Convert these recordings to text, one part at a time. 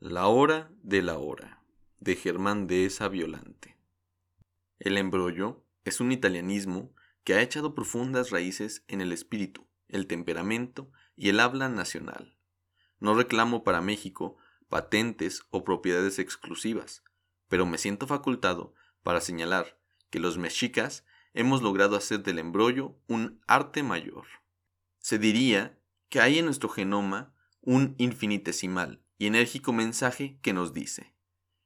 La hora de la hora, de Germán Dehesa Violante. El embrollo es un italianismo que ha echado profundas raíces en el espíritu, el temperamento y el habla nacional. No reclamo para México patentes o propiedades exclusivas, pero me siento facultado para señalar que los mexicas hemos logrado hacer del embrollo un arte mayor. Se diría que hay en nuestro genoma un infinitesimal y enérgico mensaje que nos dice,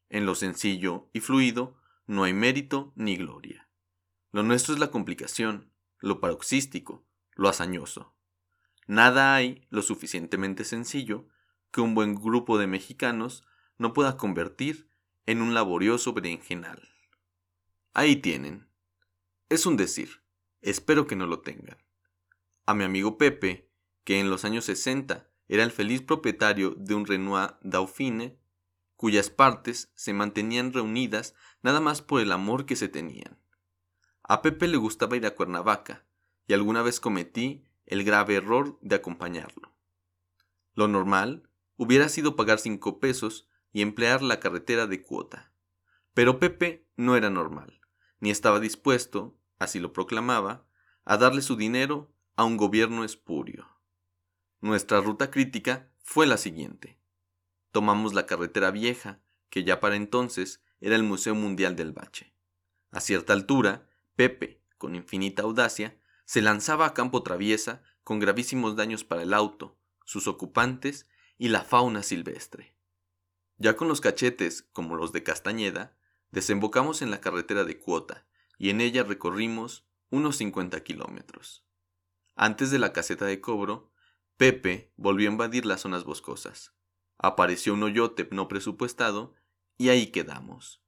en lo sencillo y fluido no hay mérito ni gloria. Lo nuestro es la complicación, lo paroxístico, lo hazañoso. Nada hay lo suficientemente sencillo que un buen grupo de mexicanos no pueda convertir en un laborioso berenjenal. Ahí tienen. Es un decir. Espero que no lo tengan. A mi amigo Pepe, que en los años 60 era el feliz propietario de un Renoir Dauphine, cuyas partes se mantenían reunidas nada más por el amor que se tenían. A Pepe le gustaba ir a Cuernavaca, y alguna vez cometí el grave error de acompañarlo. Lo normal hubiera sido pagar cinco pesos y emplear la carretera de cuota. Pero Pepe no era normal, ni estaba dispuesto, así lo proclamaba, a darle su dinero a un gobierno espurio. Nuestra ruta crítica fue la siguiente. Tomamos la carretera vieja, que ya para entonces era el Museo Mundial del Bache. A cierta altura, Pepe, con infinita audacia, se lanzaba a campo traviesa con gravísimos daños para el auto, sus ocupantes y la fauna silvestre. Ya con los cachetes, como los de Castañeda, desembocamos en la carretera de Cuota y en ella recorrimos unos 50 kilómetros. Antes de la caseta de cobro, Pepe volvió a invadir las zonas boscosas. Apareció un hoyote no presupuestado y ahí quedamos.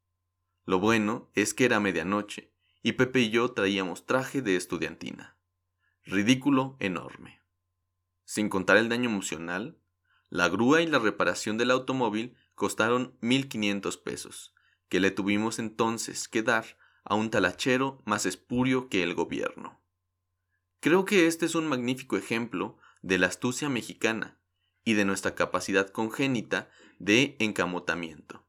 Lo bueno es que era medianoche y Pepe y yo traíamos traje de estudiantina. Ridículo enorme. Sin contar el daño emocional, la grúa y la reparación del automóvil costaron 1.500 pesos, que le tuvimos entonces que dar a un talachero más espurio que el gobierno. Creo que este es un magnífico ejemplo de la astucia mexicana y de nuestra capacidad congénita de encamotamiento.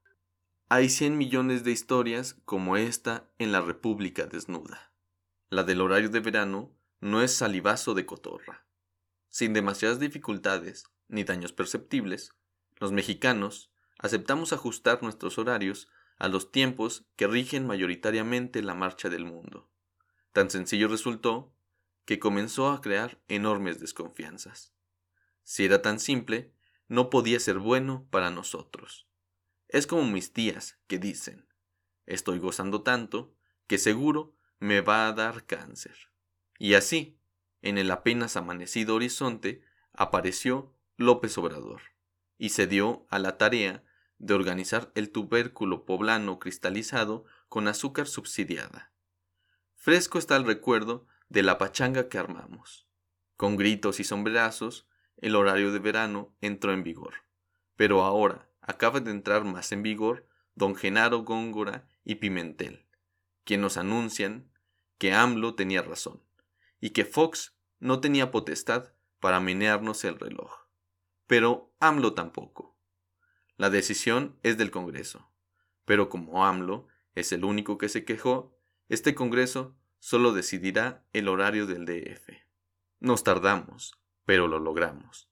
Hay 100 millones de historias como esta en la República desnuda. La del horario de verano no es salivazo de cotorra. Sin demasiadas dificultades ni daños perceptibles, los mexicanos aceptamos ajustar nuestros horarios a los tiempos que rigen mayoritariamente la marcha del mundo. Tan sencillo resultó que comenzó a crear enormes desconfianzas. Si era tan simple, no podía ser bueno para nosotros. Es como mis tías que dicen, estoy gozando tanto que seguro me va a dar cáncer. Y así, en el apenas amanecido horizonte, apareció López Obrador, y se dio a la tarea de organizar el tubérculo poblano cristalizado con azúcar subsidiada. Fresco está el recuerdo de la pachanga que armamos. Con gritos y sombrerazos, el horario de verano entró en vigor. Pero ahora acaba de entrar más en vigor don Genaro Góngora y Pimentel, quien nos anuncian que AMLO tenía razón y que Fox no tenía potestad para menearnos el reloj. Pero AMLO tampoco. La decisión es del Congreso. Pero como AMLO es el único que se quejó, este Congreso solo decidirá el horario del DF. Nos tardamos, pero lo logramos.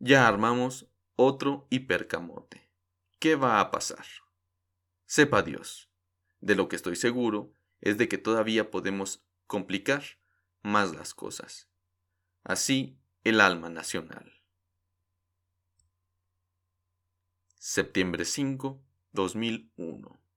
Ya armamos otro hipercamote. ¿Qué va a pasar? Sepa Dios. De lo que estoy seguro es de que todavía podemos complicar más las cosas. Así el alma nacional. Septiembre 5, 2001.